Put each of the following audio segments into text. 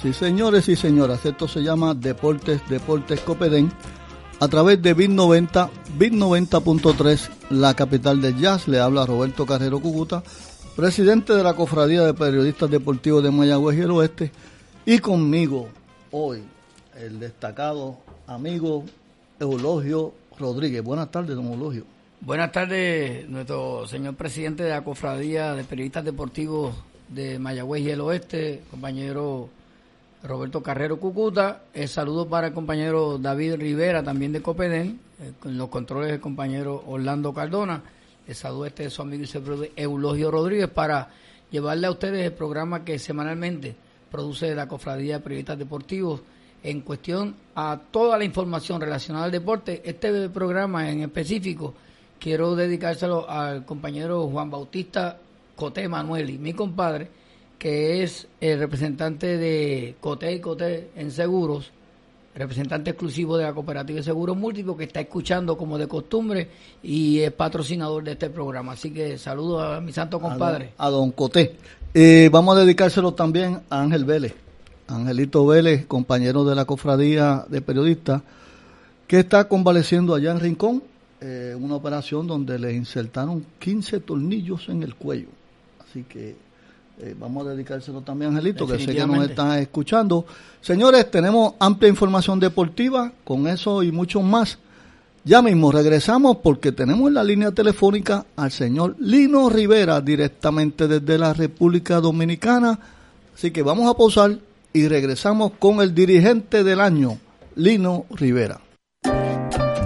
Sí, señores y señoras, esto se llama Deportes, Deportes Copedén, a través de BIT 90, BIT 90.3, la capital del jazz. Le habla Roberto Carrero Cucuta, presidente de la Cofradía de Periodistas Deportivos de Mayagüez y el Oeste. Y conmigo hoy, el destacado amigo Eulogio Rodríguez. Buenas tardes, don Eulogio. Buenas tardes, nuestro señor presidente de la Cofradía de Periodistas Deportivos de Mayagüez y el Oeste, compañero Roberto Carrero Cucuta. El saludo para el compañero David Rivera, también de Copedén, eh, con los controles del compañero Orlando Cardona. El saludo este de su amigo y Eulogio Rodríguez para llevarle a ustedes el programa que semanalmente produce la Cofradía de Periodistas Deportivos en cuestión a toda la información relacionada al deporte. Este programa en específico quiero dedicárselo al compañero Juan Bautista Coté Manueli, mi compadre, que es el representante de Coté y Coté en seguros, representante exclusivo de la Cooperativa de Seguros Múltiples, que está escuchando como de costumbre y es patrocinador de este programa. Así que saludo a mi santo compadre. A don, Coté. Eh, vamos a dedicárselo también a Ángel Vélez. Angelito Vélez, compañero de la cofradía de periodistas, que está convaleciendo allá en Rincón, eh, una operación donde le insertaron 15 tornillos en el cuello. Así que eh, vamos a dedicárselo también a Angelito, que sé que nos está escuchando. Señores, tenemos amplia información deportiva, con eso y mucho más. Ya mismo regresamos porque tenemos en la línea telefónica al señor Lino Rivera, directamente desde la República Dominicana. Así que vamos a pausar y regresamos con el dirigente del año, Lino Rivera.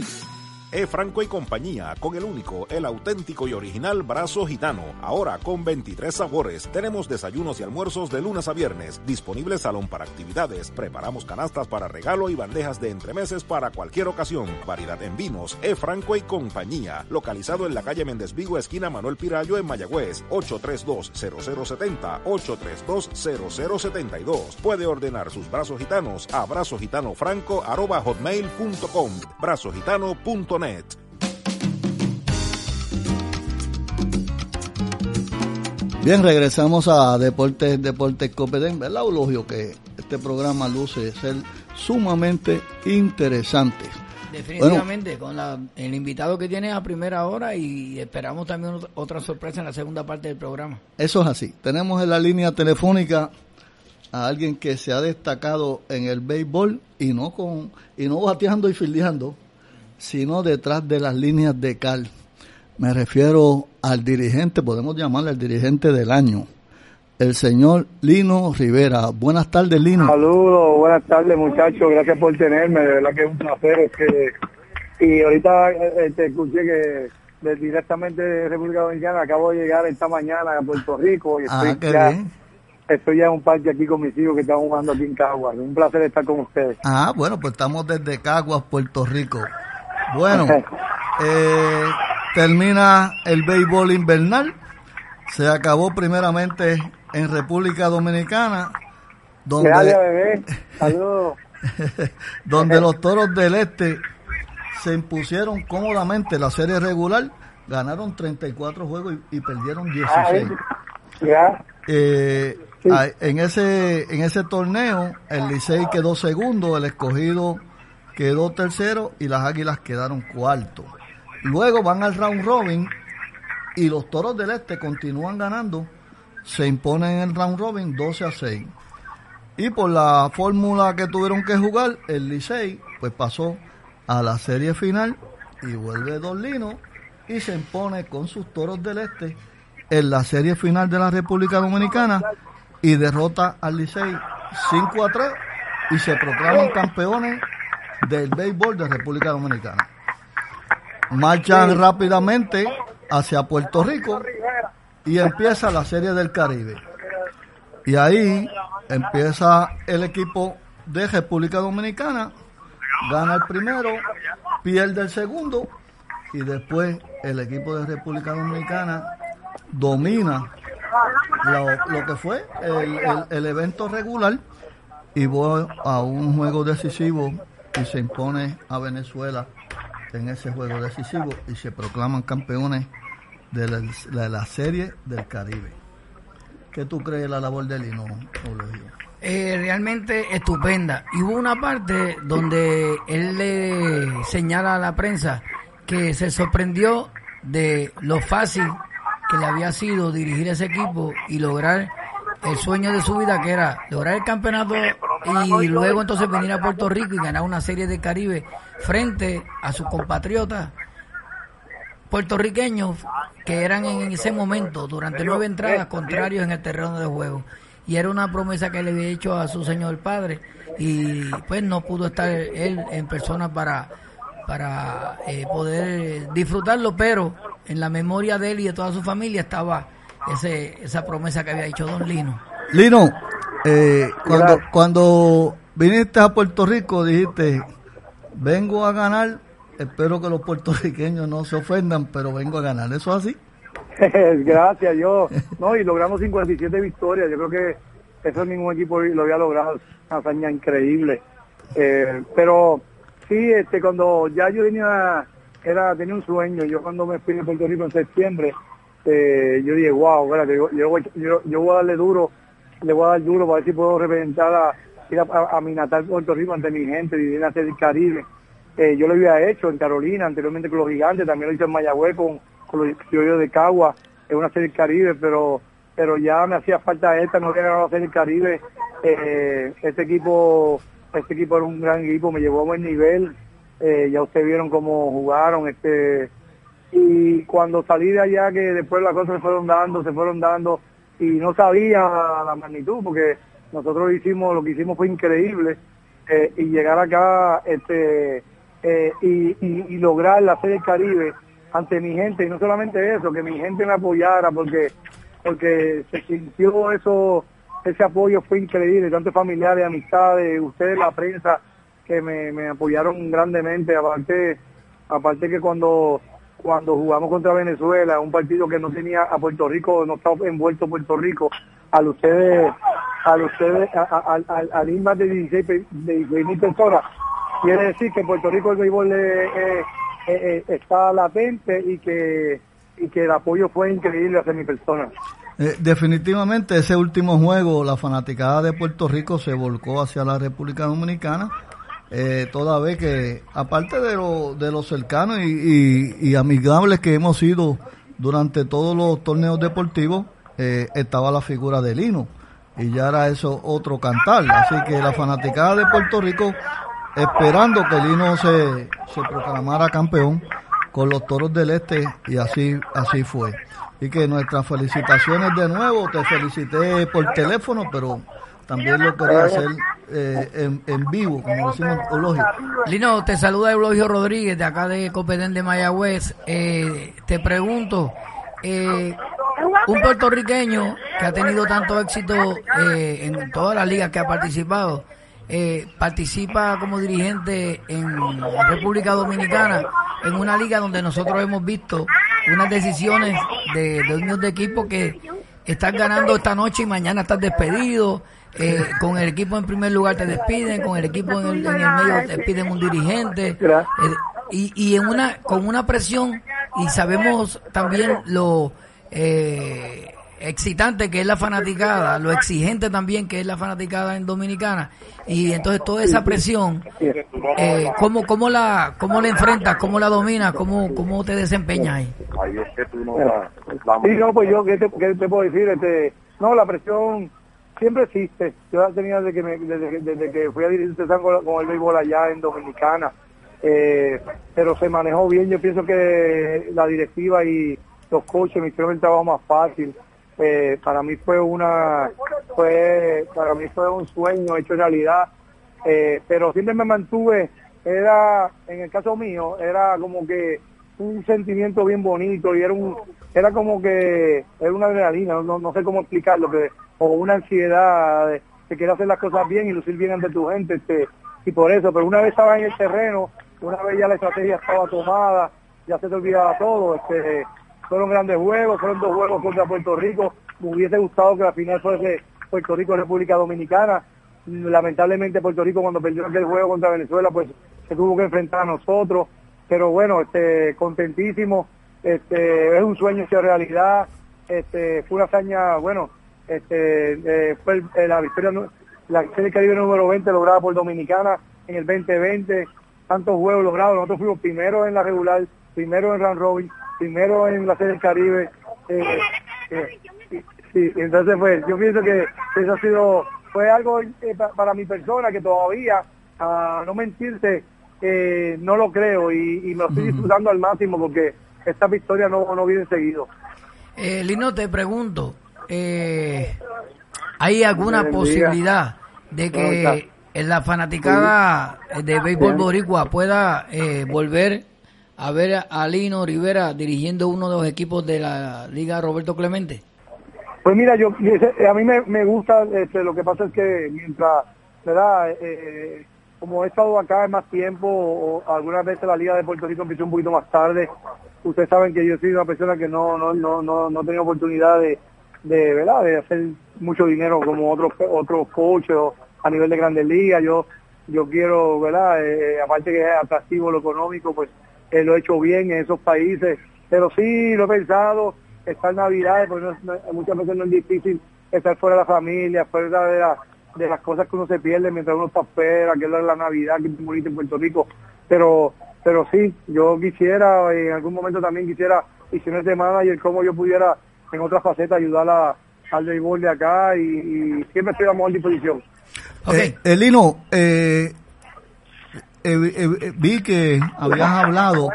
seat E. Franco y compañía, con el único, el auténtico y original brazo gitano. Ahora con 23 sabores. Tenemos desayunos y almuerzos de lunes a viernes. Disponible salón para actividades. Preparamos canastas para regalo y bandejas de entremeses para cualquier ocasión. Variedad en vinos. E. Franco y compañía. Localizado en la calle Méndez Vigo, esquina Manuel Pirayo en Mayagüez. 832-0070. 832-0072. Puede ordenar sus brazos gitanos a brazogitanofranco.hotmail.com. Brazogitano.net Bien, regresamos a Deportes Deportes Copedén, ¿verdad, Eulogio? Que este programa luce ser sumamente interesante. Definitivamente, con el invitado que tiene a primera hora y esperamos también otra sorpresa en la segunda parte del programa. Eso es así. Tenemos en la línea telefónica a alguien que se ha destacado en el béisbol y no con y no bateando y fildeando, sino detrás de las líneas de cal. Me refiero al dirigente, podemos llamarle el dirigente del año, el señor Lino Rivera. Buenas tardes, Lino. Saludos, buenas tardes, muchachos. Gracias por tenerme. De verdad que es un placer. que, y ahorita eh, te escuché que directamente de República Dominicana acabo de llegar esta mañana a Puerto Rico y ah, estoy ya estoy ya en un parque aquí con mis hijos que están jugando aquí en Caguas. Un placer estar con ustedes. Ah, bueno, pues estamos desde Caguas, Puerto Rico. Bueno, eh, termina el béisbol invernal. Se acabó primeramente en República Dominicana, donde, Gracias, bebé. Saludos. donde los toros del este se impusieron cómodamente la serie regular, ganaron 34 juegos y, y perdieron 16. Ya. Eh, Sí. ah, en ese en ese torneo el Licey quedó segundo, el escogido quedó tercero y las Águilas quedaron cuarto. Luego van al round robin y los Toros del Este continúan ganando, se imponen en el round robin 12 a 6. Y por la fórmula que tuvieron que jugar, el Licey pues pasó a la serie final y vuelve Dolino y se impone con sus Toros del Este en la serie final de la República Dominicana y derrota al Licey 5 a 3 y se proclaman campeones del béisbol de República Dominicana. Marchan rápidamente hacia Puerto Rico y empieza la serie del Caribe. Y ahí empieza el equipo de República Dominicana, gana el primero, pierde el segundo y después el equipo de República Dominicana domina lo, que fue el, el- el evento regular y voy a un juego decisivo y se impone a Venezuela en ese juego decisivo y se proclaman campeones de la, de la serie del Caribe. ¿Qué tú crees de la labor de Lino? Eh, realmente estupenda. Y hubo una parte donde él le señala a la prensa que se sorprendió de lo fácil que le había sido dirigir ese equipo y lograr el sueño de su vida, que era lograr el campeonato y luego entonces venir a Puerto Rico y ganar una serie de Caribe frente a sus compatriotas puertorriqueños que eran en ese momento, durante nueve entradas, contrarios en el terreno de juego. Y era una promesa que le había hecho a su señor padre y pues no pudo estar él en persona para, para eh, poder disfrutarlo, pero en la memoria de él y de toda su familia estaba ese, esa promesa que había hecho don Lino. Lino, eh, cuando, cuando viniste a Puerto Rico dijiste, vengo a ganar, espero que los puertorriqueños no se ofendan, pero vengo a ganar. ¿Eso es así? Gracias, yo. No, y logramos 57 victorias. Yo creo que eso ningún equipo lo había logrado. Una hazaña increíble. Eh, pero sí, este, cuando ya yo tenía, era, tenía un sueño. Yo cuando me fui de Puerto Rico en septiembre, eh, yo dije, wow, yo, yo, yo, voy a darle duro, le voy a dar duro para ver si puedo representar a, ir a, a- mi natal Puerto Rico ante mi gente y ir a hacer el Caribe. Eh, yo lo había hecho en Carolina, anteriormente con los gigantes, también lo hice en Mayagüez con, con los criollos de Cagua, en una serie del Caribe, pero pero ya me hacía falta esta, no había ganado la serie del Caribe. Eh, este equipo este equipo era un gran equipo, me llevó a buen nivel, eh, ya ustedes vieron cómo jugaron, este y cuando salí de allá que después las cosas se fueron dando, se fueron dando y no sabía la magnitud porque nosotros hicimos, lo que hicimos fue increíble eh, y llegar acá este eh, y, y, y lograr la serie del Caribe ante mi gente y no solamente eso, que mi gente me apoyara porque porque se sintió eso, ese apoyo fue increíble, tanto familiares, amistades, ustedes la prensa que me apoyaron grandemente, aparte aparte que cuando cuando jugamos contra Venezuela, un partido que no tenía a Puerto Rico, no estaba envuelto Puerto Rico, al ustedes, al ustedes, al, al, al más de 16 pe- de 16 mil personas, quiere decir que Puerto Rico el béisbol eh, eh, eh, está latente y que y que el apoyo fue increíble hacia mi persona. Definitivamente ese último juego, la fanaticada de Puerto Rico se volcó hacia la República Dominicana, eh, toda vez que, aparte de lo, de los cercanos y, y- y amigables que hemos sido durante todos los torneos deportivos, eh, estaba la figura de Lino, y ya era eso otro cantar, así que la fanaticada de Puerto Rico, esperando que Lino se, se proclamara campeón, con los toros del este y así así fue. Y que nuestras felicitaciones de nuevo, te felicité por teléfono, pero también lo quería hacer eh, en, en vivo, como decimos, Eulogio. Lino, te saluda Eulogio Rodríguez de acá de Copedén de Mayagüez. Eh, te pregunto, eh, un puertorriqueño que ha tenido tanto éxito eh, en todas las ligas que ha participado, eh, participa como dirigente en República Dominicana, en una liga donde nosotros hemos visto unas decisiones de dueños de equipo que estás ganando esta noche y mañana estás despedido. Eh, con el equipo en primer lugar te despiden, con el equipo en el, en el medio te piden un dirigente. Eh, y, y en una con una presión y sabemos también lo eh, excitante que es la fanaticada, lo exigente también que es la fanaticada en Dominicana. Y entonces toda esa presión, eh, ¿cómo, cómo, la, ¿cómo la enfrentas, cómo la dominas, cómo, cómo te desempeñas ahí? Sí, no, pues yo, ¿qué te, qué te puedo decir? Este, no, la presión siempre existe. Yo la tenía desde que, me, desde, que fui a dirigir con, con el béisbol allá en Dominicana, eh, pero se manejó bien. Yo pienso que la directiva y los coches me hicieron el trabajo más fácil. Eh, para mí fue una, fue, para mí fue un sueño hecho realidad, eh, pero siempre me mantuve, era, en el caso mío, era como que un sentimiento bien bonito y era un, era como que, era una adrenalina, no, no sé cómo explicarlo, que, o una ansiedad de, que querer hacer las cosas bien y lucir bien ante tu gente, este, y por eso, pero una vez estaba en el terreno, una vez ya la estrategia estaba tomada, ya se te olvidaba todo, este, fueron grandes juegos, fueron dos juegos contra Puerto Rico. Me hubiese gustado que la final fuese Puerto Rico-República Dominicana. Lamentablemente Puerto Rico cuando perdió aquel juego contra Venezuela pues se tuvo que enfrentar a nosotros. Pero bueno, este, contentísimo. Este, es un sueño hecho realidad. Este, fue una hazaña, bueno, este, eh, fue eh, la victoria, la serie Caribe número 20 lograda por Dominicana en el 2020. Tantos juegos logrados. Nosotros fuimos primero en la regular, primero en Round Robin primero en la Serie del Caribe. Eh, eh, sí, entonces pues yo pienso que eso ha sido, fue algo para mi persona que todavía, a no mentirte, no lo creo y, me lo estoy disfrutando al máximo porque esta victoria no, no viene seguido. Lino, te pregunto, ¿hay alguna posibilidad de que la fanaticada de béisbol boricua pueda volver a ver a Lino Rivera dirigiendo uno de los equipos de la Liga Roberto Clemente? Pues mira, yo a mí me, gusta, este, lo que pasa es que mientras, ¿verdad? Eh, como he estado acá más tiempo, o algunas veces la Liga de Puerto Rico empezó un poquito más tarde, ustedes saben que yo soy una persona que no no no no, no tenía oportunidad de, de, ¿verdad? de hacer mucho dinero como otros otros coaches a nivel de grandes ligas. Yo yo quiero, ¿verdad? Eh, aparte que es atractivo lo económico, pues lo he hecho bien en esos países, pero sí lo he pensado, estar Navidad, porque muchas veces no es difícil estar fuera de la familia, fuera de, de las cosas que uno se pierde mientras uno está afuera, que es la Navidad, que es muy bonito en Puerto Rico, pero pero sí, yo quisiera, en algún momento también quisiera, y si no es de manager, cómo yo pudiera en otras facetas ayudar a, al béisbol de acá y, siempre estoy a mejor disposición. Okay. Eh, Elino, eh, eh, eh, vi que habías hablado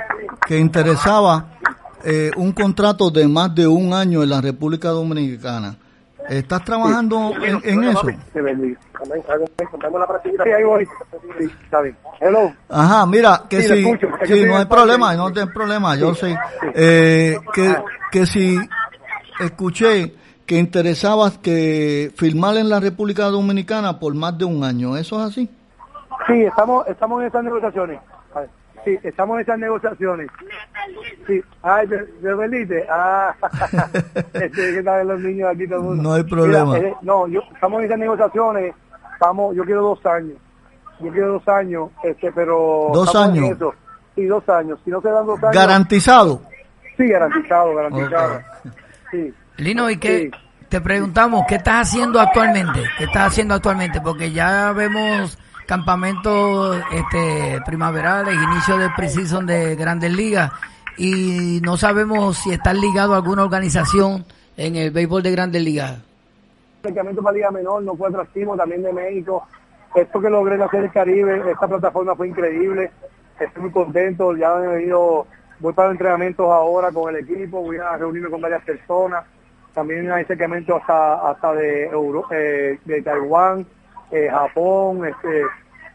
que interesaba eh, un contrato de más de un año en la República Dominicana. ¿Estás trabajando en, eso? Ajá, mira, que si, no hay problema, no hay problema, yo sé. Eh, que, que si escuché que interesabas que firmar en la República Dominicana por más de un año, ¿eso es así? Sí, estamos, estamos en esas negociaciones. Sí, estamos en esas negociaciones. Sí, ay, ¿de Belite? Ah, este, que los niños aquí todo el mundo. No hay problema. Eh, no, yo, estamos en esas negociaciones. Vamos, yo quiero dos años. Yo quiero dos años, este, pero. Dos años. Sí, dos años. Si no se dan dos años. ¿Garantizado? Sí, garantizado, garantizado. Sí. Lino, ¿y qué? Te preguntamos, ¿qué estás haciendo actualmente? ¿Qué estás haciendo actualmente? Porque ya vemos campamentos este, primaverales, inicio de preseason de Grandes Ligas y no sabemos si está ligado a alguna organización en el béisbol de Grandes Ligas. El campamento para Liga Menor no fue atractivo, también de México. Esto que logré hacer el Caribe, esta plataforma fue increíble. Estoy muy contento, ya he venido, voy para entrenamientos ahora con el equipo, voy a reunirme con varias personas. También hay acercamiento hasta, hasta de, Euro, eh, de Taiwán, eh, Japón, este,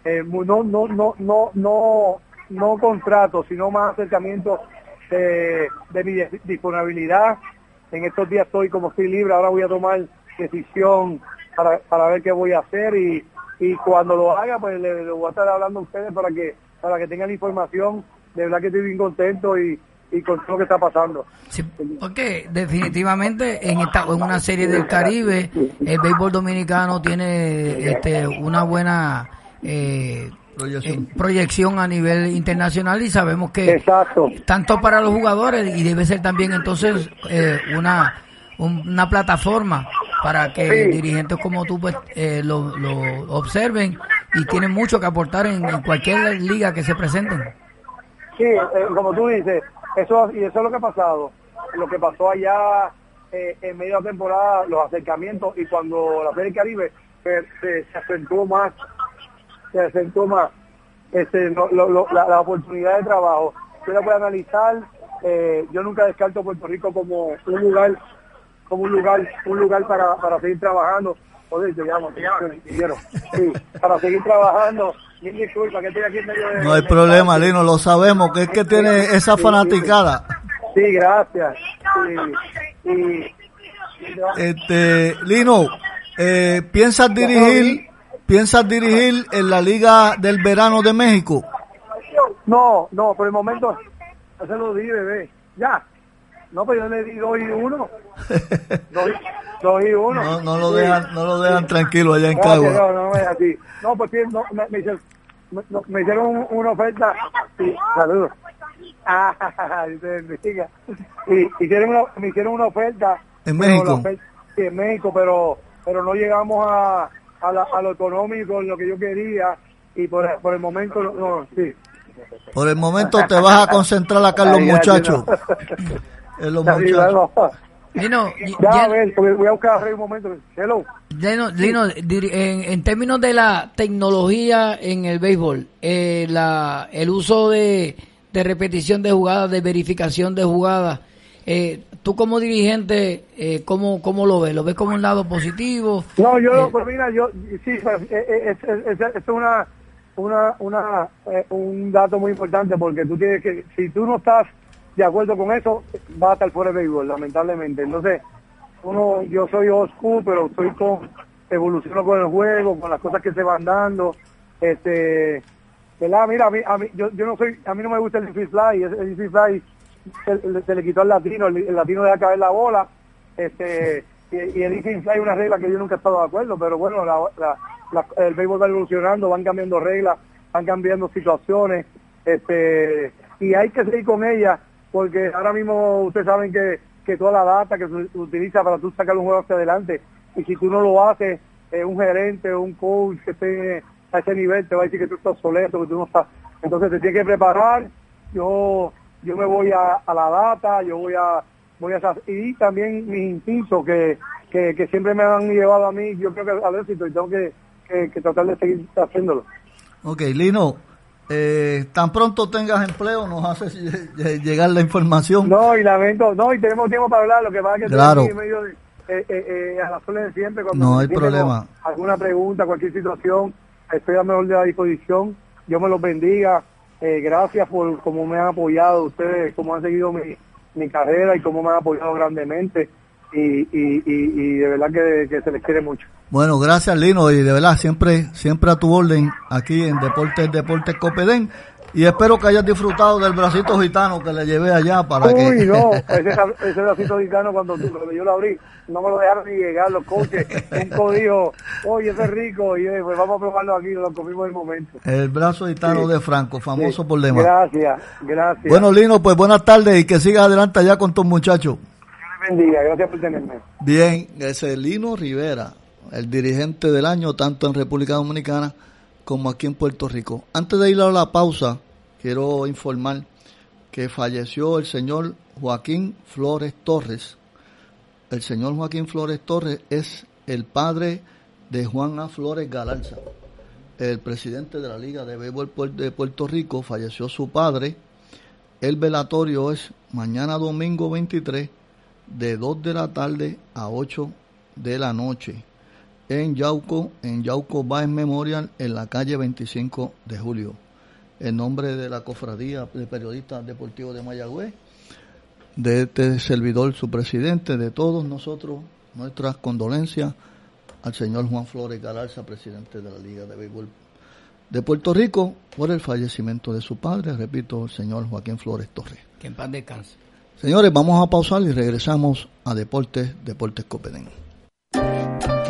eh, no, no, no, no, no, no contrato, sino más acercamiento de, de mi disponibilidad. En estos días estoy como estoy libre, ahora voy a tomar decisión para, para ver qué voy a hacer y, y cuando lo haga pues le, voy a estar hablando a ustedes para que para que tengan la información. De verdad que estoy bien contento y, y con todo lo que está pasando. Sí, porque definitivamente en esta en una serie del Caribe el béisbol dominicano tiene este, una buena eh, proyección. Eh, proyección. a nivel internacional y sabemos que Exacto. tanto para los jugadores y debe ser también entonces eh, una una plataforma para que dirigentes como tú pues eh, lo, lo, observen y tienen mucho que aportar en, cualquier liga que se presenten. Sí, como tú dices, eso y eso es lo que ha pasado. Lo que pasó allá en medio de temporada, los acercamientos y cuando la Serie Caribe se, acentuó más se acentúa más este, la, oportunidad de trabajo. Yo la puedo analizar, eh, yo nunca descarto Puerto Rico como un lugar, como un lugar, un lugar para seguir trabajando. Joder, te llamo, te llamo, sí, para seguir trabajando. no hay problema, Lino, lo sabemos, que es que tiene esa fanaticada. Sí, gracias. este, Lino, eh, ¿piensas dirigir ¿Piensas dirigir en la Liga del Verano de México? No, no, por el momento, ya se lo di, bebé. Ya. No, pues yo le di dos y uno. dos, y uno. No, no lo dejan, no lo dejan tranquilo allá en Cagua. No, no, es así. No, pues no, me, me, hicieron, me, hicieron una oferta. Sí, saludos. Ah, y, hicieron una, me hicieron una oferta. ¿En México? sí, en México, pero, pero no llegamos a a, lo económico, lo que yo quería, y por, el momento, no, sí. Por el momento te vas a concentrar acá en los muchachos. En los muchachos. Lino, ya, a ver, voy a buscar un momento. Hello. Lino, en, en, términos de la tecnología en el béisbol, eh, la, el uso de, de repetición de jugadas, de verificación de jugadas, eh, tú como dirigente, eh, ¿cómo, ¿cómo lo ves? ¿Lo ves como un lado positivo? No, yo, eh, pues mira, yo, sí, pues, eh, es, es, una, una, una un dato muy importante porque tú tienes que, si tú no estás de acuerdo con eso, va a estar fuera de béisbol, lamentablemente. Entonces, uno, yo soy oscuro, pero estoy con, evoluciono con el juego, con las cosas que se van dando, este, ¿verdad? Mira, a mí, a mí yo, yo no soy, a mí no me gusta el free fly, el free fly se, le quitó al latino, el, latino deja caer la bola, este y, el infield hay una regla que yo nunca he estado de acuerdo, pero bueno, la, el béisbol va evolucionando, van cambiando reglas, van cambiando situaciones, este y hay que seguir con ella, porque ahora mismo ustedes saben que, que toda la data que se utiliza para tú sacar un juego hacia adelante, y si tú no lo haces, eh, un gerente o un coach que esté a ese nivel te va a decir que tú estás soleto, que tú no estás. Entonces te tienes que preparar. Yo yo me voy a, la data, yo voy a, voy a y también mis instintos que, que, siempre me han llevado a mí, yo creo que al éxito y tengo que, que, tratar de seguir haciéndolo. Ok, Lino, eh, tan pronto tengas empleo nos haces llegar la información. No, y lamento, no, y tenemos tiempo para hablar, lo que pasa es que claro. en medio de, eh, eh, a las de siempre, cuando no hay problema. alguna pregunta, cualquier situación, estoy a mejor de la disposición, Dios me los bendiga, gracias por cómo me han apoyado ustedes, cómo han seguido mi, mi carrera y cómo me han apoyado grandemente. Y, y, y, de verdad que, se les quiere mucho. Bueno, gracias Lino y de verdad siempre siempre a tu orden aquí en Deportes Deportes Copedén y espero que hayas disfrutado del bracito gitano que le llevé allá para Uy, que... Uy, no, ese, bracito gitano cuando, yo lo abrí, no me lo dejaron ni llegar los coches. Un código, oye, ese es rico, y pues vamos a probarlo aquí, lo comimos en el momento. El brazo gitano de Franco, famoso por demás. Gracias, gracias. Bueno, Lino, pues buenas tardes y que sigas adelante allá con tus muchachos. Bendiga, gracias por tenerme. Bien, es Lino Rivera, el dirigente del año, tanto en República Dominicana como aquí en Puerto Rico. Antes de ir a la pausa, quiero informar que falleció el señor Joaquín Flores Torres. El señor Joaquín Flores Torres es el padre de Juan. Flores Galarza, el presidente de la Liga de Béisbol de Puerto Rico. Falleció su padre. El velatorio es mañana domingo 23 de 2 de la tarde a 8 de la noche en Yauco, en Yauco Baez Memorial, en la calle 25 de julio. En nombre de la Cofradía de Periodistas Deportivos de Mayagüez, de este servidor, su presidente, de todos nosotros, nuestras condolencias al señor Juan Flores Galarza, presidente de la Liga de Béisbol de Puerto Rico, por el fallecimiento de su padre, repito, el señor Joaquín Flores Torres. Que en paz descanse. Señores, vamos a pausar y regresamos a Deportes, Deportes Copedén.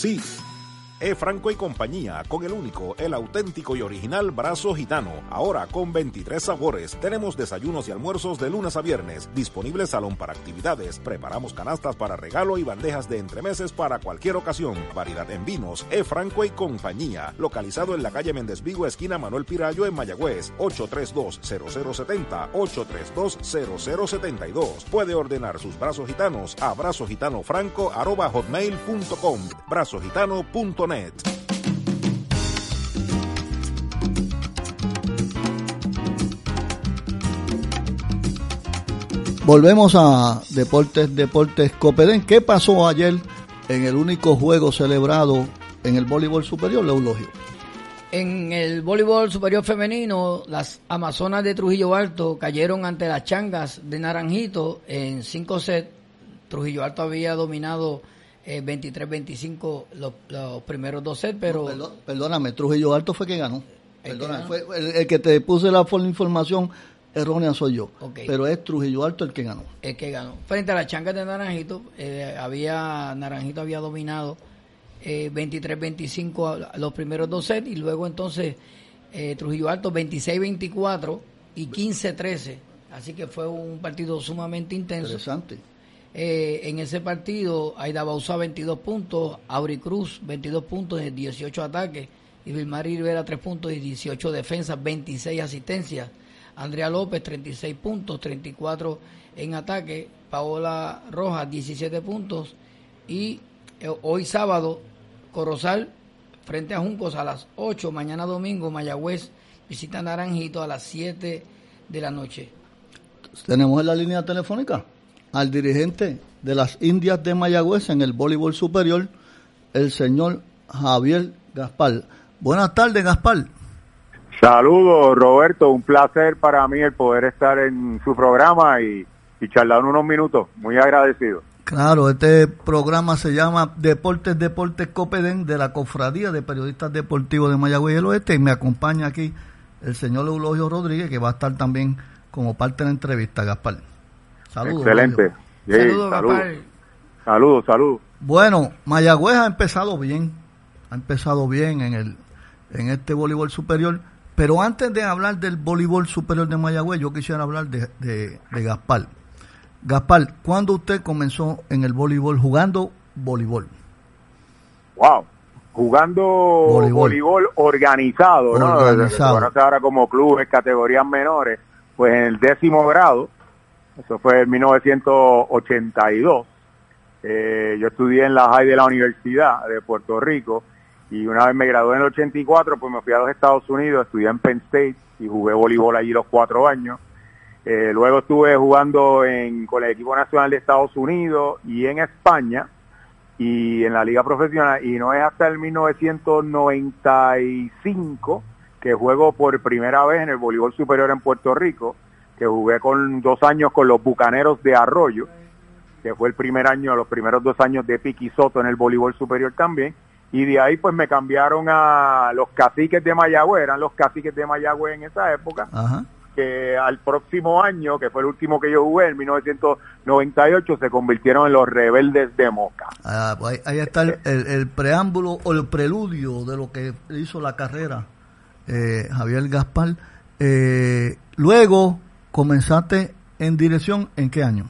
sí. E. Franco y compañía, con el único, el auténtico y original brazo gitano. Ahora con 23 sabores. Tenemos desayunos y almuerzos de lunes a viernes. Disponible salón para actividades. Preparamos canastas para regalo y bandejas de entremeses para cualquier ocasión. Variedad en vinos. E. Franco y compañía. Localizado en la calle Méndez Vigo, esquina Manuel Pirayo, en Mayagüez. 832-0070. 832-0072. Puede ordenar sus brazos gitanos a brazogitanofranco.hotmail.com. Brazogitano.net Volvemos a Deportes Deportes Copedén. ¿Qué pasó ayer en el único juego celebrado en el voleibol superior, Leulogio? En el voleibol superior femenino, las Amazonas de Trujillo Alto cayeron ante las Changas de Naranjito en 5 sets. Trujillo Alto había dominado 23-25 los, los, primeros dos sets, pero... perdóname, Trujillo Alto fue que ganó. Perdóname, fue el, que te puse la información errónea soy yo. Pero es Trujillo Alto el que ganó. El que ganó. Frente a las changas de Naranjito, eh, había Naranjito había dominado eh, 23-25 los primeros dos sets y luego entonces eh, Trujillo Alto 26-24 y 15-13. Así que fue un partido sumamente intenso. Interesante. Eh, en ese partido, Aida Bausa 22 puntos, Auri Cruz 22 puntos en 18 ataques, y Vilmar Rivera 3 puntos y 18 defensas, 26 asistencias. Andrea López 36 puntos, 34 en ataque, Paola Rojas 17 puntos y eh, hoy sábado Corozal frente a Juncos a las 8, mañana domingo Mayagüez visita Naranjito a las 7 de la noche. ¿Tenemos en la línea telefónica? Al dirigente de las Indias de Mayagüez en el voleibol superior, el señor Javier Gaspar. Buenas tardes, Gaspar. Saludos, Roberto. Un placer para mí el poder estar en su programa y, y charlar unos minutos. Muy agradecido. Claro, este programa se llama Deportes Deportes Copeden de la Cofradía de Periodistas Deportivos de Mayagüez y el Oeste y me acompaña aquí el señor Eulogio Rodríguez que va a estar también como parte de la entrevista, Gaspar. Saludos. Excelente. saludos, saludos, saludos. Bueno, Mayagüez ha empezado bien, ha empezado bien en el en este voleibol superior, pero antes de hablar del voleibol superior de Mayagüez, yo quisiera hablar de, de, Gaspar. Gaspar, ¿cuándo usted comenzó en el voleibol jugando voleibol? Wow, jugando voleibol, organizado, ¿no? Organizado. ahora como clubes, categorías menores, pues en el décimo grado, eso fue en 1982. Eh, yo estudié en la High de la Universidad de Puerto Rico y una vez me gradué en el 84, pues me fui a los Estados Unidos, estudié en Penn State y jugué voleibol allí los cuatro años. Eh, luego estuve jugando en, con el equipo nacional de Estados Unidos y en España y en la liga profesional y no es hasta el 1995 que juego por primera vez en el voleibol superior en Puerto Rico que jugué con dos años con los Bucaneros de Arroyo, que fue el primer año, los primeros dos años de Piqui Soto en el voleibol superior también, y de ahí pues me cambiaron a los caciques de Mayagüez, eran los caciques de Mayagüez en esa época, que al próximo año, que fue el último que yo jugué, en 1998, se convirtieron en los rebeldes de Moca. Ah, pues ahí, está el, preámbulo o el preludio de lo que hizo la carrera eh, Javier Gaspar. Eh, luego comenzaste en dirección, ¿en qué año?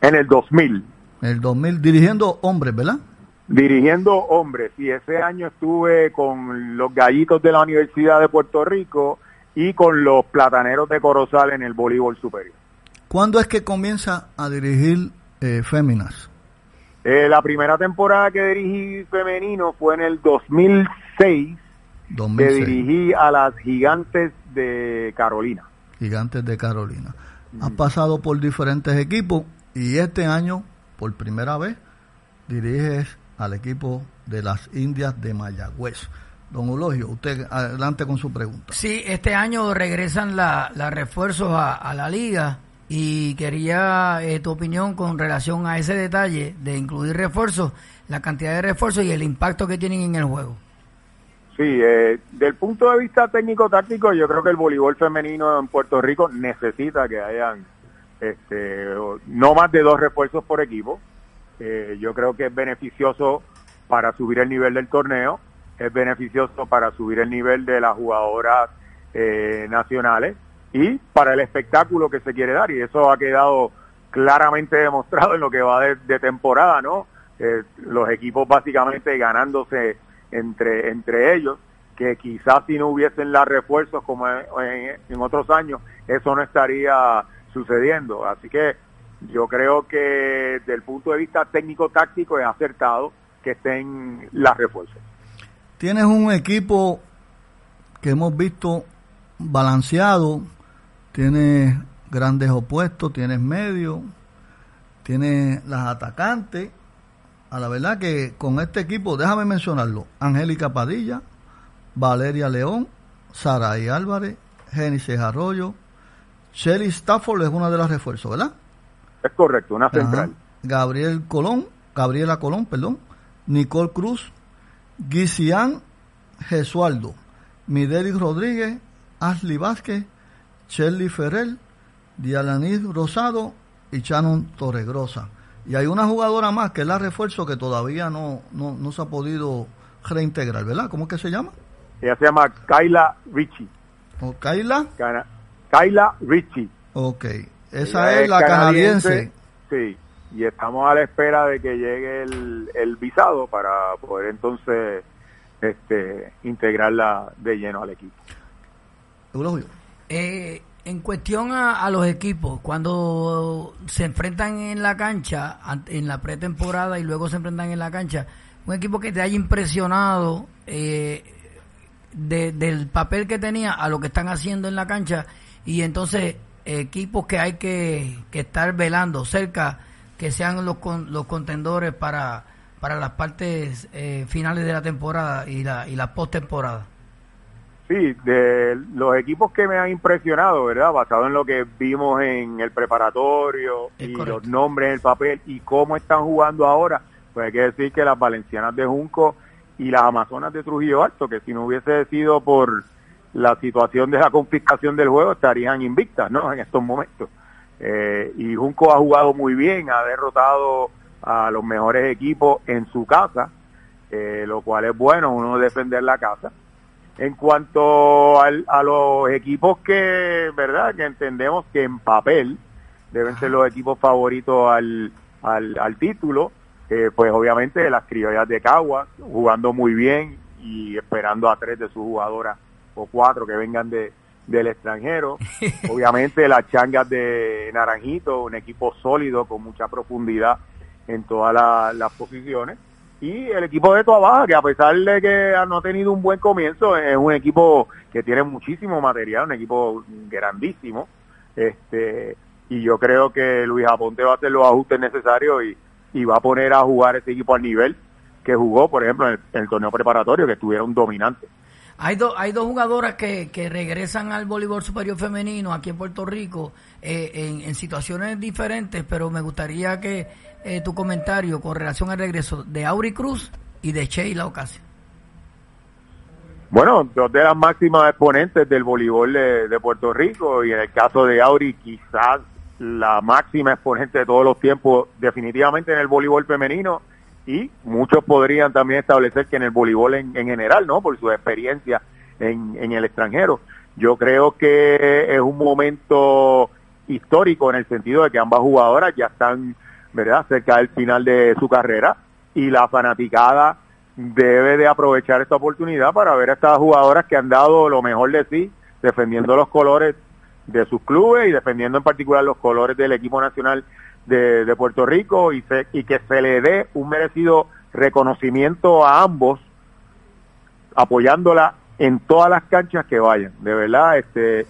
En el 2000. En el 2000, dirigiendo hombres, ¿verdad? Dirigiendo hombres, y ese año estuve con los gallitos de la Universidad de Puerto Rico y con los plataneros de Corozal en el voleibol superior. ¿Cuándo es que comienza a dirigir eh, féminas? Eh, la primera temporada que dirigí femenino fue en el 2006, 2006. que dirigí a las gigantes de Carolina. Gigantes de Carolina. Ha pasado por diferentes equipos y este año, por primera vez, diriges al equipo de las Indias de Mayagüez. Don Eulogio, usted adelante con su pregunta. Sí, este año regresan los refuerzos a, la liga y quería eh, tu opinión con relación a ese detalle de incluir refuerzos, la cantidad de refuerzos y el impacto que tienen en el juego. Sí, eh, del punto de vista técnico-táctico, yo creo que el voleibol femenino en Puerto Rico necesita que hayan este, no más de dos refuerzos por equipo. Eh, yo creo que es beneficioso para subir el nivel del torneo, es beneficioso para subir el nivel de las jugadoras eh, nacionales y para el espectáculo que se quiere dar. Y eso ha quedado claramente demostrado en lo que va de, temporada, ¿no? los equipos básicamente ganándose entre, entre ellos, que quizás si no hubiesen las refuerzos como en, en otros años, eso no estaría sucediendo. Así que yo creo que desde el punto de vista técnico-táctico es acertado que estén las refuerzos. Tienes un equipo que hemos visto balanceado, tienes grandes opuestos, tienes medio, tienes las atacantes a la verdad que con este equipo, déjame mencionarlo, Angélica Padilla, Valeria León, Saray Álvarez, Génesis Arroyo, Shelly Stafford es una de las refuerzos, ¿verdad? Es correcto, una central. Gabriel Colón, Gabriela Colón, perdón, Nicole Cruz, Guisian Gesualdo, Midelis Rodríguez, Ashley Vázquez, Shelly Ferrer, Dialanis Rosado y Shannon Torregrosa. Y hay una jugadora más que es la refuerzo que todavía no, no, se ha podido reintegrar, ¿verdad? ¿Cómo es que se llama? Ella se llama Kyla Richie. ¿O Kyla? Kyla Richie. Ok. Esa es, la canadiense. Sí. Y estamos a la espera de que llegue el, el visado para poder entonces este, integrarla de lleno al equipo. Eh, en cuestión a, los equipos, cuando se enfrentan en la cancha, en la pretemporada y luego se enfrentan en la cancha, un equipo que te haya impresionado eh, del papel que tenía a lo que están haciendo en la cancha y entonces equipos que hay que, estar velando cerca, que sean los, los contendores para, para las partes eh, finales de la temporada y la, y la postemporada. Sí, de los equipos que me han impresionado, ¿verdad? Basado en lo que vimos en el preparatorio y los nombres en el papel y cómo están jugando ahora, pues hay que decir que las Valencianas de Junco y las Amazonas de Trujillo Alto, que si no hubiese sido por la situación de la confiscación del juego, estarían invictas, ¿no? En estos momentos. Eh, y Junco ha jugado muy bien, ha derrotado a los mejores equipos en su casa, eh, lo cual es bueno, uno defender la casa en cuanto al, a los equipos que, ¿verdad? Que entendemos que en papel deben ser los equipos favoritos al, al, título, eh, pues obviamente las criollas de Caguas jugando muy bien y esperando a tres de sus jugadoras o cuatro que vengan de, del extranjero. obviamente las changas de Naranjito, un equipo sólido con mucha profundidad en todas las posiciones y el equipo de Toa que a pesar de que no ha tenido un buen comienzo, es un equipo que tiene muchísimo material, un equipo grandísimo. Este, y yo creo que Luis Aponte va a hacer los ajustes necesarios y, va a poner a jugar ese equipo al nivel que jugó, por ejemplo, en el, torneo preparatorio, que estuvieron dominantes. Hay, hay dos jugadoras que, que regresan al voleibol superior femenino aquí en Puerto Rico eh, en, en, situaciones diferentes, pero me gustaría que eh, tu comentario con relación al regreso de Auri Cruz y de Sheila Ocasio. Bueno, dos de las máximas exponentes del voleibol de, Puerto Rico y en el caso de Auri quizás la máxima exponente de todos los tiempos definitivamente en el voleibol femenino y muchos podrían también establecer que en el voleibol en, general, ¿no? Por su experiencia en, en el extranjero. Yo creo que es un momento histórico en el sentido de que ambas jugadoras ya están, ¿verdad?, cerca del final de su carrera y la fanaticada debe de aprovechar esta oportunidad para ver a estas jugadoras que han dado lo mejor de sí, defendiendo los colores de sus clubes y defendiendo en particular los colores del equipo nacional de, Puerto Rico y, que se le dé un merecido reconocimiento a ambos, apoyándola en todas las canchas que vayan. De verdad, este,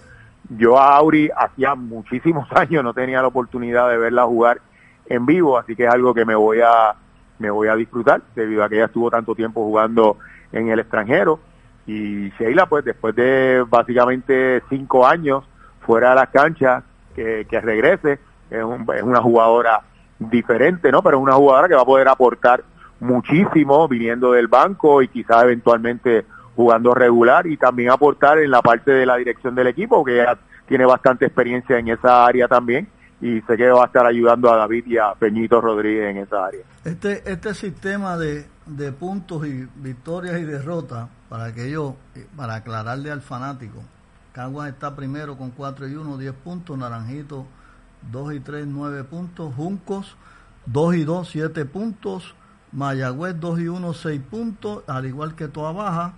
yo a Auri hacía muchísimos años no tenía la oportunidad de verla jugar en vivo, así que es algo que me voy a me voy a disfrutar debido a que ella estuvo tanto tiempo jugando en el extranjero y Sheila pues después de básicamente cinco años fuera de las canchas que, que regrese es, una jugadora diferente, ¿no? Pero es una jugadora que va a poder aportar muchísimo viniendo del banco y quizás eventualmente jugando regular y también aportar en la parte de la dirección del equipo, que tiene bastante experiencia en esa área también y sé que va a estar ayudando a David y a Peñito Rodríguez en esa área. Este, este sistema de, de puntos y victorias y derrotas, para que yo, para aclararle al fanático, Caguas está primero con 4 y 1, 10 puntos, Naranjito 2 y 3, 9 puntos. Juncos, 2 y 2, 7 puntos. Mayagüez, 2 y 1, 6 puntos, al igual que Toa Baja.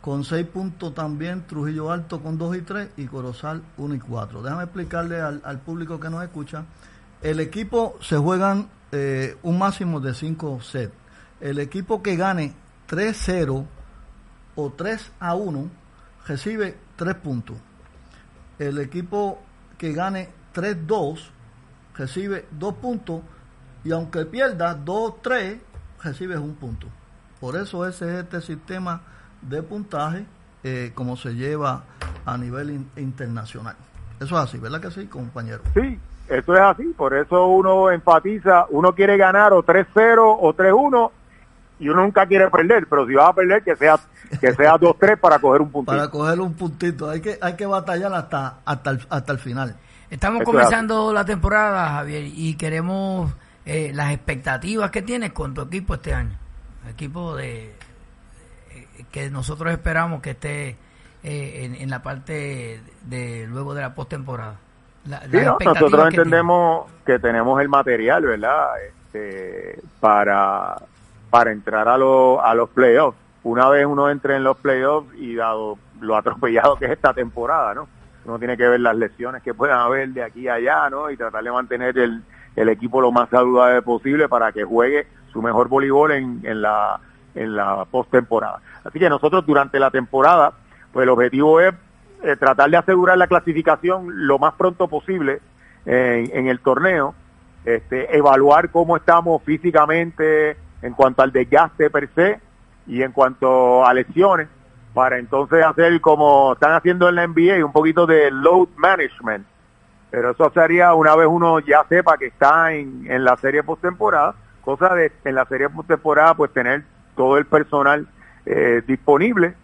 Con 6 puntos también Trujillo Alto con 2 y 3 y Corozal 1 y 4. Déjame explicarle al, al público que nos escucha. El equipo se juegan eh, un máximo de 5 sets. El equipo que gane 3-0 o 3 a 1 recibe 3 puntos. El equipo que gane 3-2, recibe 2 puntos y aunque pierda 2-3, recibes un punto. Por eso ese es este sistema de puntaje eh, como se lleva a nivel internacional. Eso es así, ¿verdad que sí, compañero? Sí, eso es así, por eso uno enfatiza, uno quiere ganar o 3-0 o 3-1 y uno nunca quiere perder, pero si vas a perder que sea que sea 2-3 para coger un puntito. Para coger un puntito, hay que hay que batallar hasta hasta hasta el final. Estamos comenzando la temporada, Javier, y queremos eh, las expectativas que tienes con tu equipo este año. Equipo de eh, que nosotros esperamos que esté eh, en, la parte de luego de la postemporada. Sí, nosotros entendemos que tenemos el material, ¿verdad? Este, para para entrar a, los a los playoffs. Una vez uno entre en los playoffs y dado lo atropellado que es esta temporada, ¿no? Uno tiene que ver las lesiones que puedan haber de aquí a allá, ¿no? Y tratar de mantener el, el equipo lo más saludable posible para que juegue su mejor voleibol en, en la en la postemporada. Así que nosotros durante la temporada, pues el objetivo es eh, tratar de asegurar la clasificación lo más pronto posible en, en el torneo, este, evaluar cómo estamos físicamente en cuanto al desgaste per se y en cuanto a lesiones para entonces hacer como están haciendo en la NBA, un poquito de load management. Pero eso sería una vez uno ya sepa que está en, la serie postemporada, cosa de en la serie postemporada pues tener todo el personal eh, disponible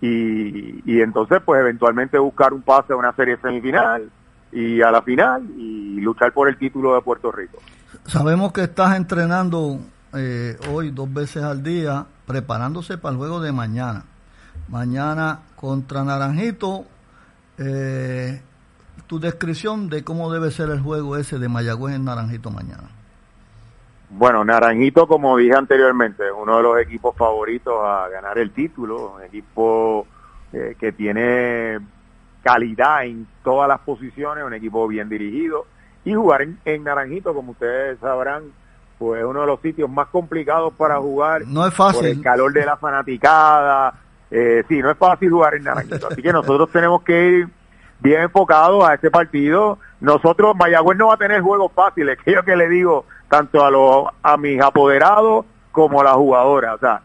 y, y entonces pues eventualmente buscar un pase a una serie semifinal y a la final y luchar por el título de Puerto Rico. Sabemos que estás entrenando eh, hoy dos veces al día preparándose para el juego de mañana. Mañana contra Naranjito. Eh, tu descripción de cómo debe ser el juego ese de Mayagüez en Naranjito mañana. Bueno, Naranjito, como dije anteriormente, es uno de los equipos favoritos a ganar el título, un equipo eh, que tiene calidad en todas las posiciones, un equipo bien dirigido. Y jugar en, en Naranjito, como ustedes sabrán, pues es uno de los sitios más complicados para jugar. No es fácil. Por el calor de la fanaticada, eh, sí, no es fácil jugar en Naranjito. Así que nosotros tenemos que ir bien enfocados a este partido. Nosotros, Mayagüez no va a tener juegos fáciles, que yo que le digo tanto a los a mis apoderados como a las jugadoras. O sea,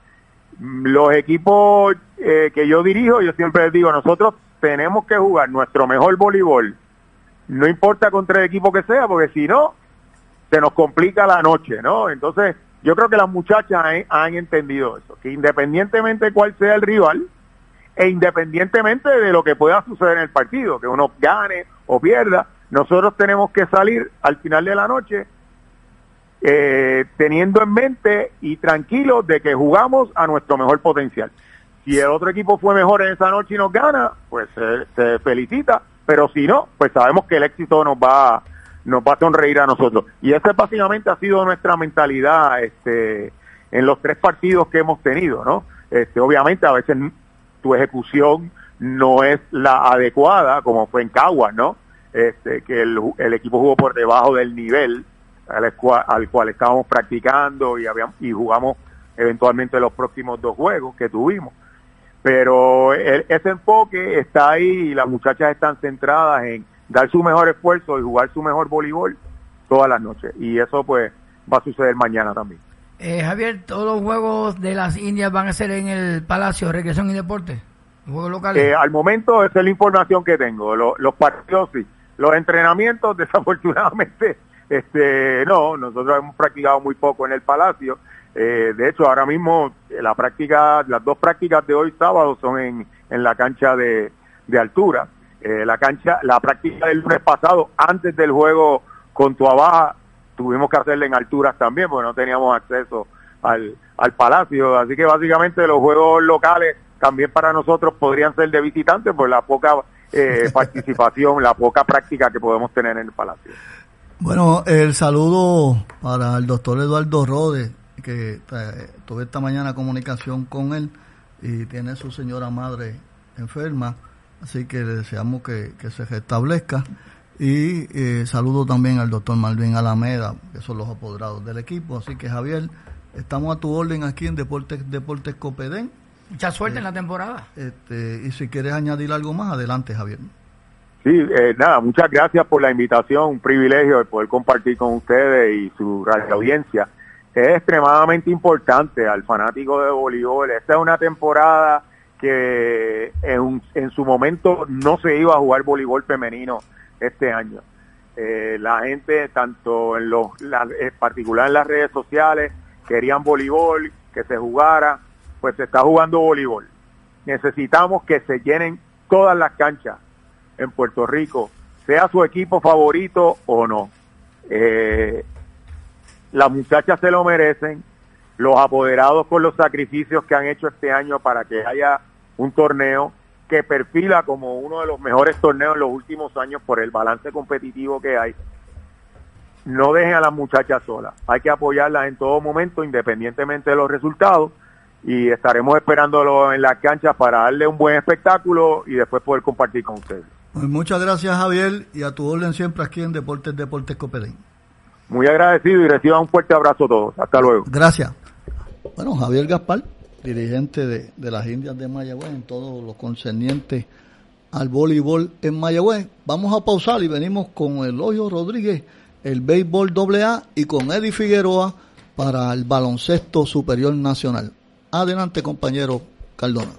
los equipos eh, que yo dirijo, yo siempre les digo, nosotros tenemos que jugar nuestro mejor voleibol, no importa contra el equipo que sea, porque si no, se nos complica la noche, ¿no? Entonces, yo creo que las muchachas han, entendido eso, que independientemente de cuál sea el rival, e independientemente de lo que pueda suceder en el partido, que uno gane o pierda, nosotros tenemos que salir al final de la noche eh, teniendo en mente y tranquilos de que jugamos a nuestro mejor potencial. Si el otro equipo fue mejor en esa noche y nos gana, pues se, felicita, pero si no, pues sabemos que el éxito nos va nos va a sonreír a nosotros. Y esa básicamente ha sido nuestra mentalidad este, en los tres partidos que hemos tenido, ¿no? Este, obviamente a veces tu ejecución no es la adecuada, como fue en Caguas, ¿no? Este, que el, equipo jugó por debajo del nivel al cual, al cual estábamos practicando y, habíamos, y jugamos eventualmente los próximos dos juegos que tuvimos. Pero ese enfoque está ahí y las muchachas están centradas en dar su mejor esfuerzo y jugar su mejor voleibol todas las noches. Y eso pues va a suceder mañana también. Eh, Javier, ¿todos los juegos de las Indias van a ser en el Palacio Recreación y Deporte? ¿Juegos locales? Eh, al momento esa es la información que tengo. Los, los partidos sí. Los entrenamientos desafortunadamente este, no, nosotros hemos practicado muy poco en el Palacio. Eh, de hecho, ahora mismo la práctica, las dos prácticas de hoy sábado son en, en la cancha de, de altura. Eh, la cancha, la práctica del lunes pasado, antes del juego con Tuabaja, tuvimos que hacerla en alturas también, porque no teníamos acceso al, al Palacio. Así que básicamente los juegos locales también para nosotros podrían ser de visitantes por la poca participación, la poca práctica que podemos tener en el Palacio. Bueno, el saludo para el doctor Eduardo Rode, que eh, tuve esta mañana comunicación con él y tiene su señora madre enferma, así que le deseamos que, se restablezca. Y eh, saludo también al doctor Malvin Alameda, que son los apoderados del equipo. Así que Javier, estamos a tu orden aquí en Deportes, Deportes Copedén. Mucha suerte en la temporada. Este, y si quieres añadir algo más, adelante Javier. Sí, eh, nada, muchas gracias por la invitación, un privilegio de poder compartir con ustedes y su radio audiencia. Es extremadamente importante al fanático de voleibol. Esta es una temporada que en, su momento no se iba a jugar voleibol femenino este año. Eh, la gente, tanto en los, particular en las redes sociales, querían voleibol, que se jugara, pues se está jugando voleibol. Necesitamos que se llenen todas las canchas en Puerto Rico, sea su equipo favorito o no. Eh, las muchachas se lo merecen, los apoderados con los sacrificios que han hecho este año para que haya un torneo que perfila como uno de los mejores torneos en los últimos años por el balance competitivo que hay. No dejen a las muchachas solas, hay que apoyarlas en todo momento, independientemente de los resultados, y estaremos esperándolo en las canchas para darle un buen espectáculo y después poder compartir con ustedes. Pues muchas gracias Javier y a tu orden siempre aquí en Deportes Deportes Copedén. Muy agradecido y reciba un fuerte abrazo a todos. Hasta luego. Gracias. Bueno, Javier Gaspar, dirigente de, de las Indias de Mayagüez en todo lo concerniente al voleibol en Mayagüez. Vamos a pausar y venimos con Elogio Rodríguez, el béisbol AA y con Eddie Figueroa para el baloncesto superior nacional. Adelante, compañero Cardona.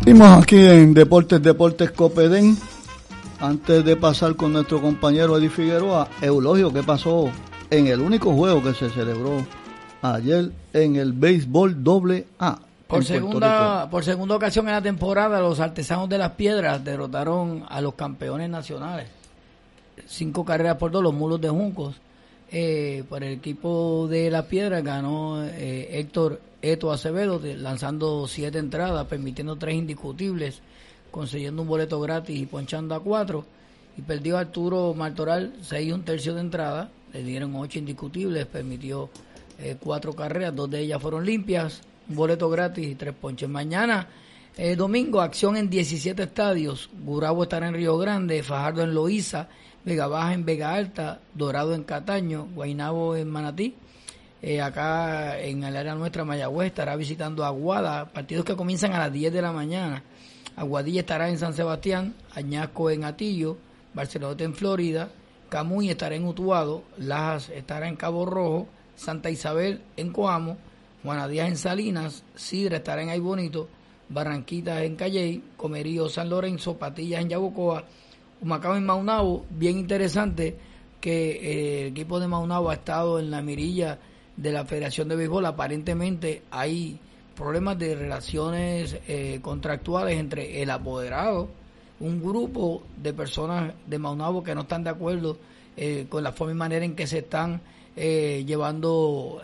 Seguimos aquí en Deportes Deportes Copedén. Antes de pasar con nuestro compañero Eddie Figueroa, Eulogio, ¿qué pasó en el único juego que se celebró ayer en el béisbol doble A? Por segunda, por segunda ocasión en la temporada, los artesanos de las piedras derrotaron a los campeones nacionales cinco carreras por dos, los mulos de Juncos. Eh, por el equipo de La Piedra ganó eh, Héctor Eto Acevedo, lanzando siete entradas, permitiendo tres indiscutibles, consiguiendo un boleto gratis y ponchando a cuatro. Y perdió Arturo Martoral seis y un tercio de entrada, le dieron ocho indiscutibles, permitió eh, cuatro carreras, dos de ellas fueron limpias, un boleto gratis y tres ponches. Mañana, domingo, acción en 17 estadios. Gurabo estará en Río Grande, Fajardo en Loíza Vega Baja en Vega Alta, Dorado en Cataño, Guainabo en Manatí. Eh, acá en el área nuestra, Mayagüez, estará visitando Aguada, partidos que comienzan a las 10 de la mañana. Aguadilla estará en San Sebastián, Añasco en Atillo, Barcelona en Florida, Camuy estará en Utuado, Lajas estará en Cabo Rojo, Santa Isabel en Coamo, Juanadías en Salinas, Sidra estará en Aybonito, Barranquitas en Calley, Comerío San Lorenzo, Patillas en Yabucoa, Humacao en Maunabo, bien interesante que eh, el equipo de Maunabo ha estado en la mirilla de la Federación de Béisbol. Aparentemente hay problemas de relaciones eh, contractuales entre el apoderado, un grupo de personas de Maunabo que no están de acuerdo eh, con la forma y manera en que se están llevando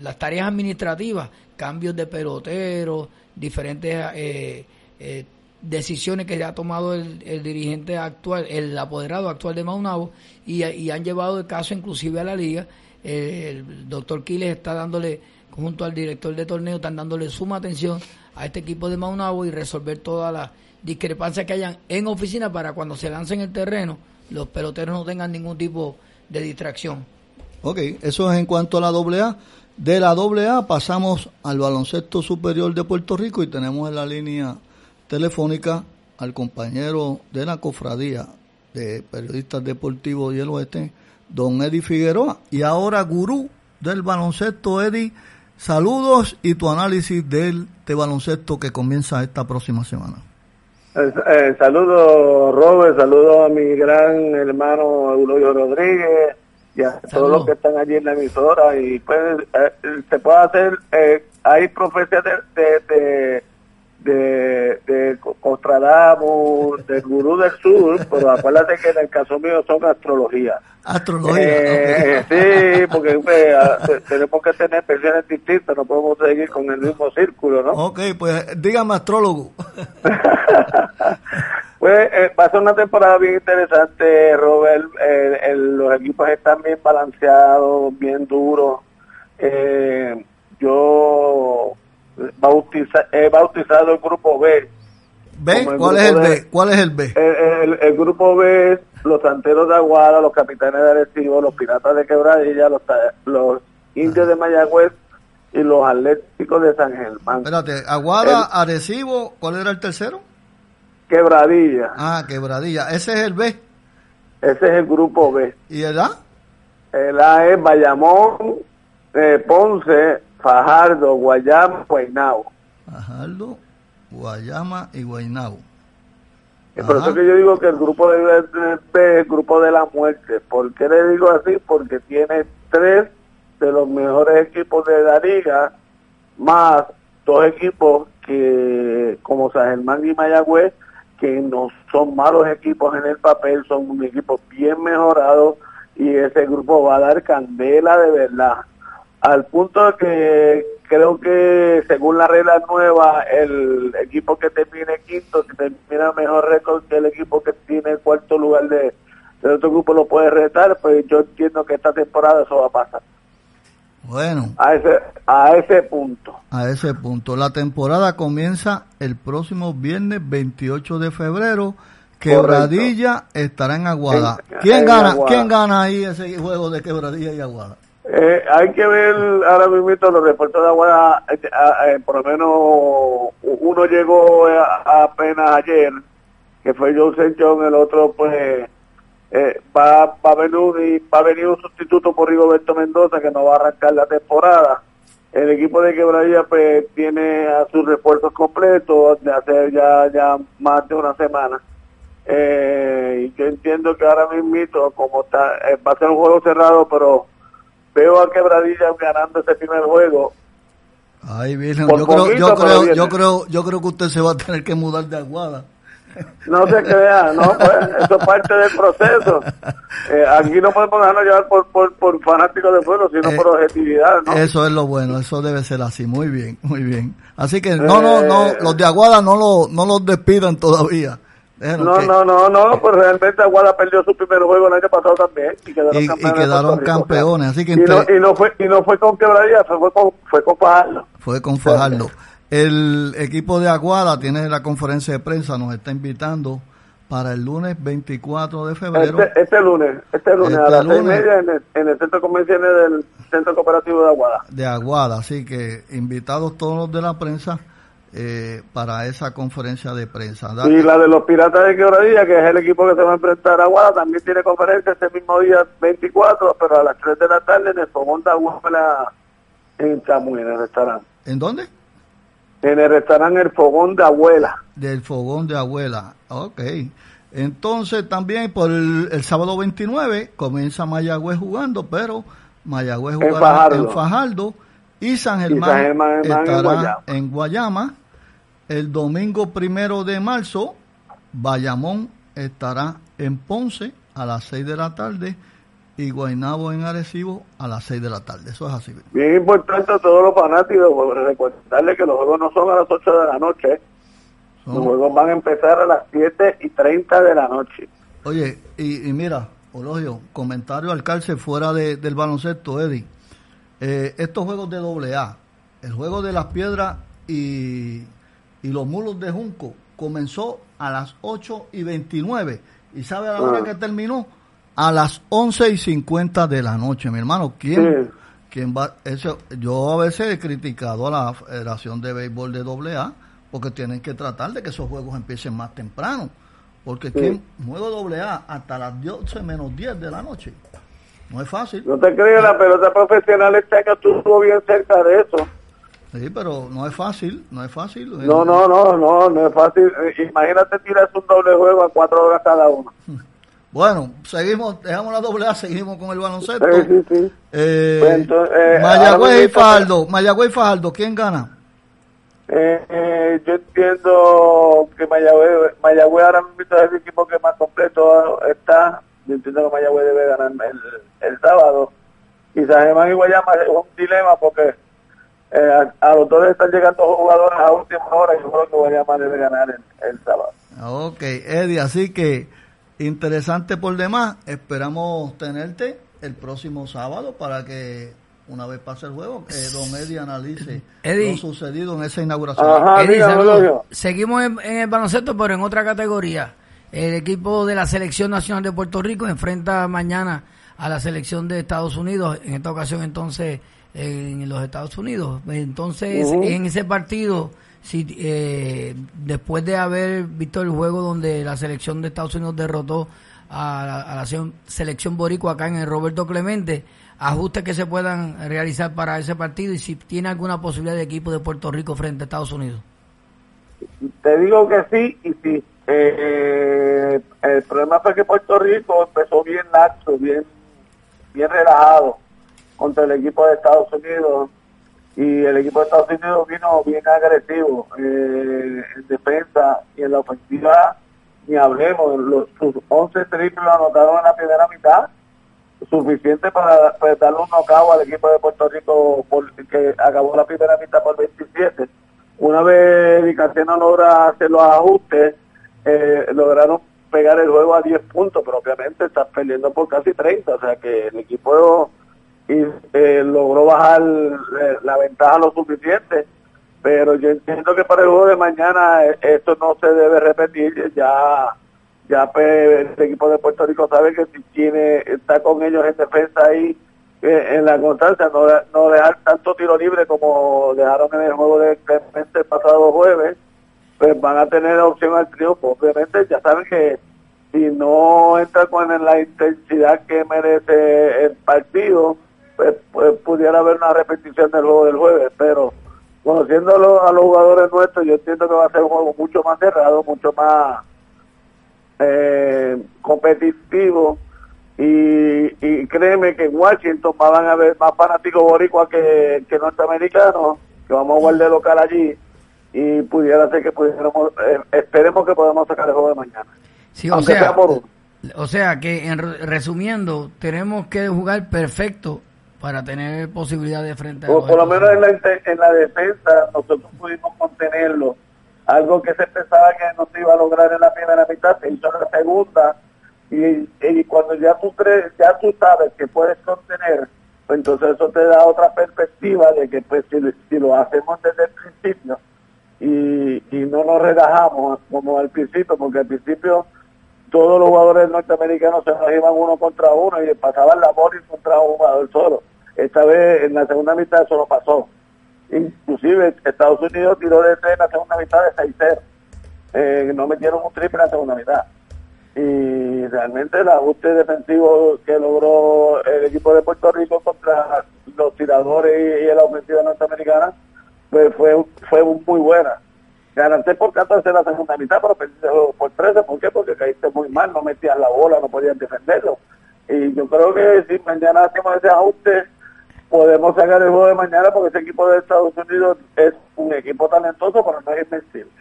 las tareas administrativas, cambios de peloteros, diferentes decisiones que ha tomado el, dirigente actual, el apoderado actual de Maunabo, y, han llevado el caso inclusive a la liga. el doctor Quiles está dándole, junto al director de torneo, están dándole suma atención a este equipo de Maunabo y resolver todas las discrepancias que hayan en oficina para cuando se lancen el terreno, los peloteros no tengan ningún tipo de distracción. Ok, eso es en cuanto a la AA. De la AA pasamos al baloncesto superior de Puerto Rico y tenemos en la línea telefónica al compañero de la cofradía de periodistas deportivos y el oeste, don Eddie Figueroa, y ahora gurú del baloncesto, Eddie. Saludos y tu análisis del de baloncesto que comienza esta próxima semana. Eh, eh, saludos, Robert, saludos a mi gran hermano Eulogio Rodríguez y a todos los que están allí en la emisora. Y pues, eh, se puede hacer, hay profecías de de, de Costradamus, del Gurú del Sur, pero acuérdate que en el caso mío son astrología. Astrología. Eh, Sí, porque pues, tenemos que tener versiones distintas, no podemos seguir con el mismo círculo, ¿no? Ok, pues dígame astrólogo. pues eh, va a ser una temporada bien interesante, Robert. Eh, los equipos están bien balanceados, bien duros. Eh, yo bautiza, he bautizado el grupo B. ¿B? ¿Cuál es el B? ¿Cuál es el B? El, grupo B es los Santeros de Aguada, los Capitanes de Arecibo, los Piratas de Quebradilla, los, los Indios de Mayagüez y los Atléticos de San Germán. Espérate, Aguada, Arecibo, ¿cuál era el tercero? Quebradilla. Ah, Quebradilla. Ese es el B. Ese es el grupo B. ¿Y el A? El A es Bayamón, eh, Ponce, Fajardo, Guayama, Guaynabo. Fajardo, Guayama y Guaynabo. Es por eso que yo digo que el grupo de, es el grupo de la muerte. ¿Por qué le digo así? Porque tiene tres de los mejores equipos de la liga, más dos equipos que, como San Germán y Mayagüez, que no son malos equipos en el papel, son un equipo bien mejorado y ese grupo va a dar candela de verdad. Al punto de que creo que según la regla nueva, el equipo que termine quinto, si termina mejor récord que el equipo que tiene el cuarto lugar de, de otro grupo lo puede retar, pues yo entiendo que esta temporada eso va a pasar. Bueno. A ese, a ese punto. A ese punto. La temporada comienza el próximo viernes 28 de febrero. Quebradilla estará en Aguada. ¿Quién gana? ¿Quién gana ahí ese juego de Quebradilla y Aguada? Eh, hay que ver ahora mismo los reportes de Aguada. Eh, eh, por lo menos uno llegó apenas ayer, que fue Joseph John, el otro pues eh, va, va, a venir va a un sustituto por Rigoberto Mendoza que no va a arrancar la temporada. El equipo de Quebradilla pues tiene a sus refuerzos completos de hace ya, ya más de una semana. Eh, y yo entiendo que ahora mismo, como está, eh, va a ser un juego cerrado, pero veo a Quebradilla ganando ese primer juego. Ay, yo creo, yo creo, yo creo, yo creo que usted se va a tener que mudar de Aguada. No se crea, no, pues, eso es parte del proceso. Eh, aquí no podemos dejarnos llevar por, por, por fanáticos de pueblo, sino por eh, objetividad, ¿no? Eso es lo bueno, eso debe ser así, muy bien, muy bien. Así que no, no, no, eh, los de Aguada no, lo, no los despidan todavía. No, no, no, no, pues realmente Aguada perdió su primer juego el año pasado también y quedaron, campeones, y quedaron campeones. Así que y, no, y, no, fue, y no fue con quebradilla, fue con, fue con Fajardo. Fue con Fajardo. El equipo de Aguada tiene la conferencia de prensa, nos está invitando para el lunes 24 de febrero. Este, este lunes, este lunes a este las seis media en el, en el centro convenciones del Centro Cooperativo de Aguada. De Aguada, así que invitados todos los de la prensa eh, para esa conferencia de prensa. Y la de los Piratas de Quebradilla, que es el equipo que se va a enfrentar a Aguada, también tiene conferencia ese mismo día 24, pero a las 3 de la tarde en el Fogón de Aguada en Chamuy, en el restaurante. ¿En dónde? En el restaurante El Fogón de Abuela. Del Fogón de Abuela, ok. Entonces también por el, sábado 29 comienza Mayagüez jugando, pero Mayagüez jugará en Fajardo, y San Germán, estará en Guayama. El domingo primero de marzo, Bayamón estará en Ponce a las 6 de la tarde y Guaynabo en Arecibo a las 6 de la tarde. Eso es así. Bien importante a todos los fanáticos, recordarles que los juegos no son a las 8 de la noche. Los juegos van a empezar a las 7 y 30 de la noche. Oye, y, mira, Ologio, comentario al cárcel fuera del baloncesto, Eddie. Eh, estos juegos de doble A, el juego de las piedras y, y los mulos de Junco, comenzó a las 8 y 29. ¿Y sabe a la hora ah. que terminó? a las 11 y 50 de la noche, mi hermano. ¿Quién, quién va? Eso, yo a veces he criticado a la Federación de Béisbol de AA porque tienen que tratar de que esos juegos empiecen más temprano. Porque ¿quién juego AA hasta las 12 menos 10 de la noche? No es fácil. No te crees, la pelota profesional este año estuvo bien cerca de eso. Sí, pero no es fácil, no es fácil. No, no, no, no, no es fácil. Imagínate tiras un doble juego a cuatro horas cada uno. Bueno, seguimos, dejamos la doble A, seguimos con el baloncesto. Sí, sí, sí. Eh, pues eh, Mayagüez y Fajardo, Mayagüez y Fajardo, ¿quién gana? Eh, eh, yo entiendo que Mayagüez, Mayagüez ahora mismo es el equipo que más completo está. Yo entiendo que Mayagüez debe ganar el, el sábado. Y San Germán y Guayama es un dilema porque eh, a, los dos están llegando jugadores a última hora y yo creo que Guayama debe ganar el, el sábado. Ok, Eddie, así que interesante por demás. Esperamos tenerte el próximo sábado para que una vez pase el juego, eh, Don Eddie analice lo sucedido en esa inauguración. Seguimos en, el baloncesto, pero en otra categoría. El equipo de la Selección Nacional de Puerto Rico enfrenta mañana a la selección de Estados Unidos, en esta ocasión entonces en los Estados Unidos. Entonces, en ese partido si eh, después de haber visto el juego donde la selección de Estados Unidos derrotó a la, selección boricua acá en el Roberto Clemente, ajustes que se puedan realizar para ese partido y si tiene alguna posibilidad de equipo de Puerto Rico frente a Estados Unidos. Te digo que sí y sí. Eh, el problema fue que Puerto Rico empezó bien laxo, bien, bien relajado contra el equipo de Estados Unidos y el equipo de Estados Unidos vino bien agresivo eh, en defensa y en la ofensiva ni hablemos, sus 11 triples lo anotaron en la primera mitad, suficiente para pues, darle un knockout al equipo de Puerto Rico que acabó la primera mitad por 27. Una vez no logra hacer los ajustes, eh, lograron pegar el juego a 10 puntos, pero obviamente están perdiendo por casi 30, o sea que el equipo eh, logró bajar eh, la ventaja lo suficiente, pero yo entiendo que para el juego de mañana eh, esto no se debe repetir, ya ya pues, el equipo de Puerto Rico sabe que si tiene está con ellos en defensa ahí en la constancia, no, no dejar tanto tiro libre como dejaron en el juego de el pasado jueves, pues van a tener opción al triunfo. Obviamente ya saben que si no entra con la intensidad que merece el partido, pues, pues, pudiera haber una repetición del juego del jueves, pero conociendo a los, jugadores nuestros, yo entiendo que va a ser un juego mucho más cerrado, mucho más eh, competitivo y, créeme que en Washington van a haber más fanáticos boricuas que, que norteamericanos, que vamos a guardar local allí y pudiera ser que pudiéramos, eh, esperemos que podamos sacar el juego de mañana. Sí, o sea, o sea que en, resumiendo, tenemos que jugar perfecto para tener posibilidad de enfrentar. Por, por lo menos en la, en la defensa nosotros pudimos contenerlo. Algo que se pensaba que no se iba a lograr en la primera mitad, se hizo en la segunda. Y, y cuando ya tú crees, ya tú sabes que puedes contener, pues entonces eso te da otra perspectiva de que pues si, si lo hacemos desde el principio, y, y no nos relajamos como al principio, porque al principio todos los jugadores norteamericanos se nos iban uno contra uno y pasaban la bola contra un jugador solo. Esta vez en la segunda mitad eso no pasó. Inclusive Estados Unidos tiró de tres en la segunda mitad de 6-0. Eh, no metieron un triple en la segunda mitad. Y realmente el ajuste defensivo que logró el equipo de Puerto Rico contra los tiradores y, y la ofensiva norteamericana pues fue, fue muy buena. Ganaste por 14 en la segunda mitad, pero perdiste por 13. ¿Por qué? Porque caíste muy mal, no metías la bola, no podías defenderlo. Y yo creo que si mañana hacemos ese ajuste, podemos sacar el juego de mañana porque ese equipo de Estados Unidos es un equipo talentoso, pero no es invencible.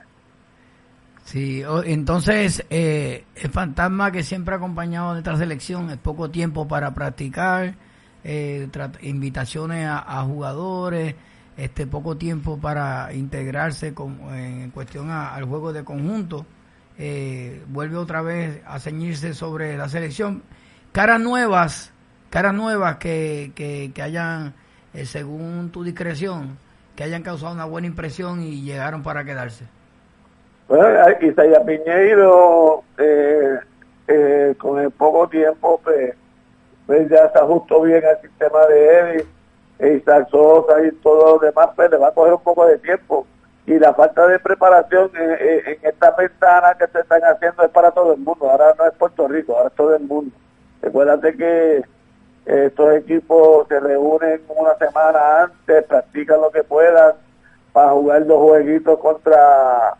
Sí, entonces eh, el fantasma que siempre ha acompañado a nuestra selección es poco tiempo para practicar, eh, invitaciones a jugadores, este poco tiempo para integrarse con, en cuestión al juego de conjunto. Eh, vuelve otra vez a ceñirse sobre la selección. Caras nuevas, caras nuevas que, que, hayan, eh, según tu discreción, que hayan causado una buena impresión y llegaron para quedarse. Bueno, Isaías Piñeiro, eh, eh, con el poco tiempo, pues, pues ya se ajustó bien al sistema de Eddie Isaac Sosa y todo lo demás, pues le va a coger un poco de tiempo. Y la falta de preparación en, esta ventana que se están haciendo es para todo el mundo. Ahora no es Puerto Rico, ahora es todo el mundo. Recuérdate que estos equipos se reúnen una semana antes, practican lo que puedan para jugar dos jueguitos contra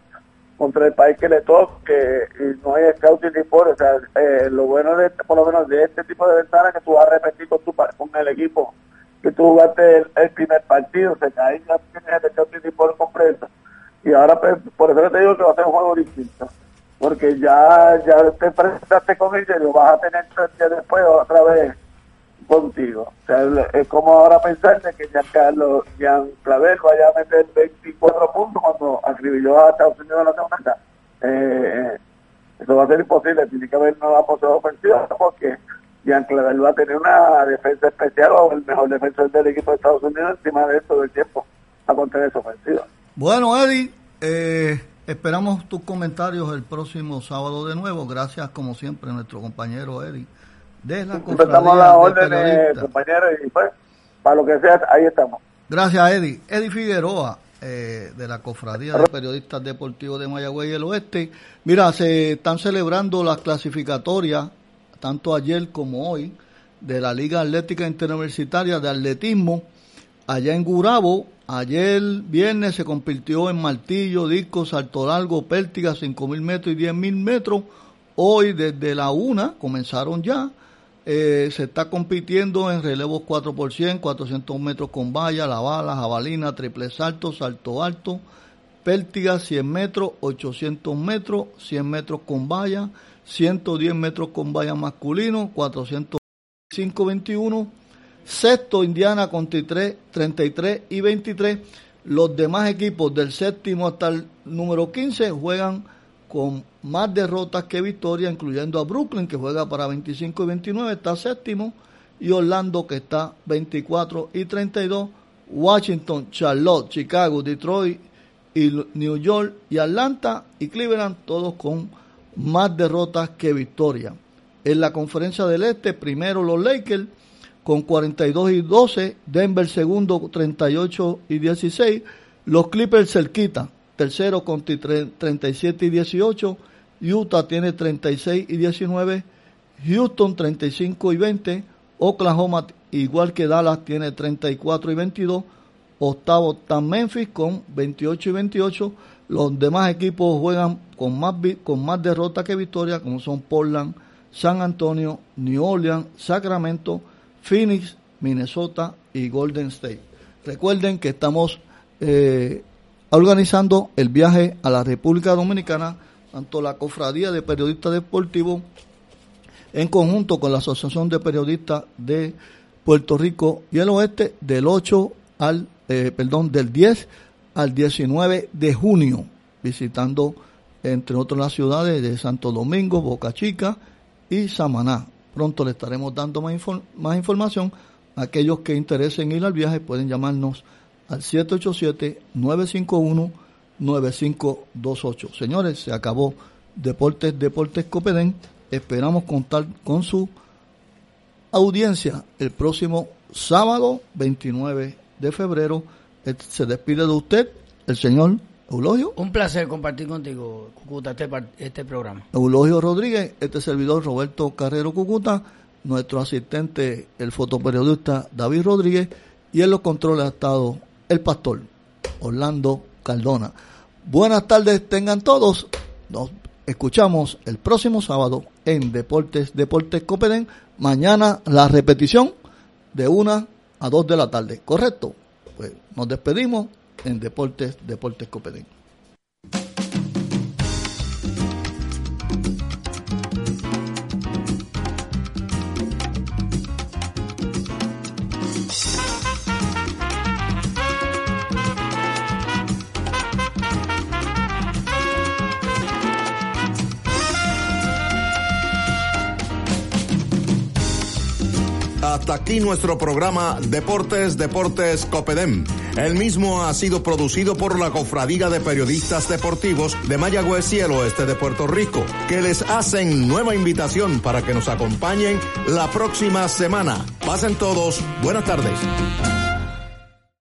contra el país que le toque y no hay scouting ni por o eh, lo bueno de por lo menos de este tipo de ventana que tú vas a repetir con tu con el equipo que tú jugaste el, primer partido, se cae ya tienes el Champions por completo. Y ahora, pues, por eso te digo que va a ser un juego distinto. Porque ya, ya te presentaste con ella y lo vas a tener tres días después otra vez contigo. Sea, es como ahora pensar que Giancarlo, Jean Clavel vaya a meter 24 puntos cuando acribilló a Estados Unidos en la segunda. Eh, eh, eso va a ser imposible, tiene que haber nueva posición ofensiva porque y Clavel va a tener una defensa especial o el mejor defensor del equipo de Estados Unidos encima de todo el tiempo a contener su ofensiva. Bueno, Eddie, eh, esperamos tus comentarios el próximo sábado de nuevo. Gracias, como siempre, a nuestro compañero Eddie de la Estamos a órdenes, compañeros, y pues, para lo que sea, ahí estamos. Gracias, Eddie. Eddie Figueroa. Eh, de la Cofradía de Periodistas Deportivos de Mayagüey y el Oeste. Mira, se están celebrando las clasificatorias tanto ayer como hoy, de la Liga Atlética Interuniversitaria de Atletismo, allá en Gurabo. Ayer viernes se convirtió en martillo, disco, salto largo, pértiga, 5.000 metros y 10.000 metros. Hoy desde la una comenzaron ya. Eh, se está compitiendo en relevos 4 400 metros con valla, la bala, jabalina, triple salto, salto alto, pértiga 100 metros, 800 metros, 100 metros con valla, 110 metros con valla masculino, 405 21, sexto Indiana con 33 y 23. Los demás equipos del séptimo hasta el número 15 juegan con más derrotas que victorias, incluyendo a Brooklyn, que juega para 25 y 29, está séptimo, y Orlando, que está 24 y 32, Washington, Charlotte, Chicago, Detroit, y New York y Atlanta y Cleveland, todos con más derrotas que victorias. En la conferencia del Este, primero los Lakers con 42 y 12, Denver segundo 38 y 16, los Clippers cerquita, tercero con 37 y 18, Utah tiene 36 y 19, Houston 35 y 20, Oklahoma igual que Dallas tiene 34 y 22, octavo está Memphis con 28 y 28, los demás equipos juegan con más, con más derrotas que victorias, como son Portland, San Antonio, New Orleans, Sacramento, Phoenix, Minnesota y Golden State. Recuerden que estamos eh, organizando el viaje a la República Dominicana, tanto la Cofradía de Periodistas Deportivos, en conjunto con la Asociación de Periodistas de Puerto Rico y el Oeste, del 8 al, eh, perdón, del 10 al 19 de junio, visitando entre otras las ciudades de Santo Domingo, Boca Chica y Samaná. Pronto le estaremos dando más, más información. Aquellos que interesen ir al viaje pueden llamarnos al 787-951-9528. Señores, se acabó Deportes, Deportes Copedén. Esperamos contar con su audiencia el próximo sábado 29 de febrero. Se despide de usted el señor Eulogio. Un placer compartir contigo, Cucuta, este, este programa. Eulogio Rodríguez, este servidor Roberto Carrero Cucuta, nuestro asistente, el fotoperiodista David Rodríguez, y en los controles ha estado el pastor Orlando Cardona. Buenas tardes tengan todos. Nos escuchamos el próximo sábado en Deportes Deportes Copeden. Mañana la repetición de una a dos de la tarde. ¿Correcto? Pues nos despedimos en Deportes Deportes Copeden. Hasta aquí nuestro programa Deportes, Deportes Copedem. El mismo ha sido producido por la Cofradía de Periodistas Deportivos de Mayagüez y el Oeste de Puerto Rico, que les hacen nueva invitación para que nos acompañen la próxima semana. Pasen todos, buenas tardes.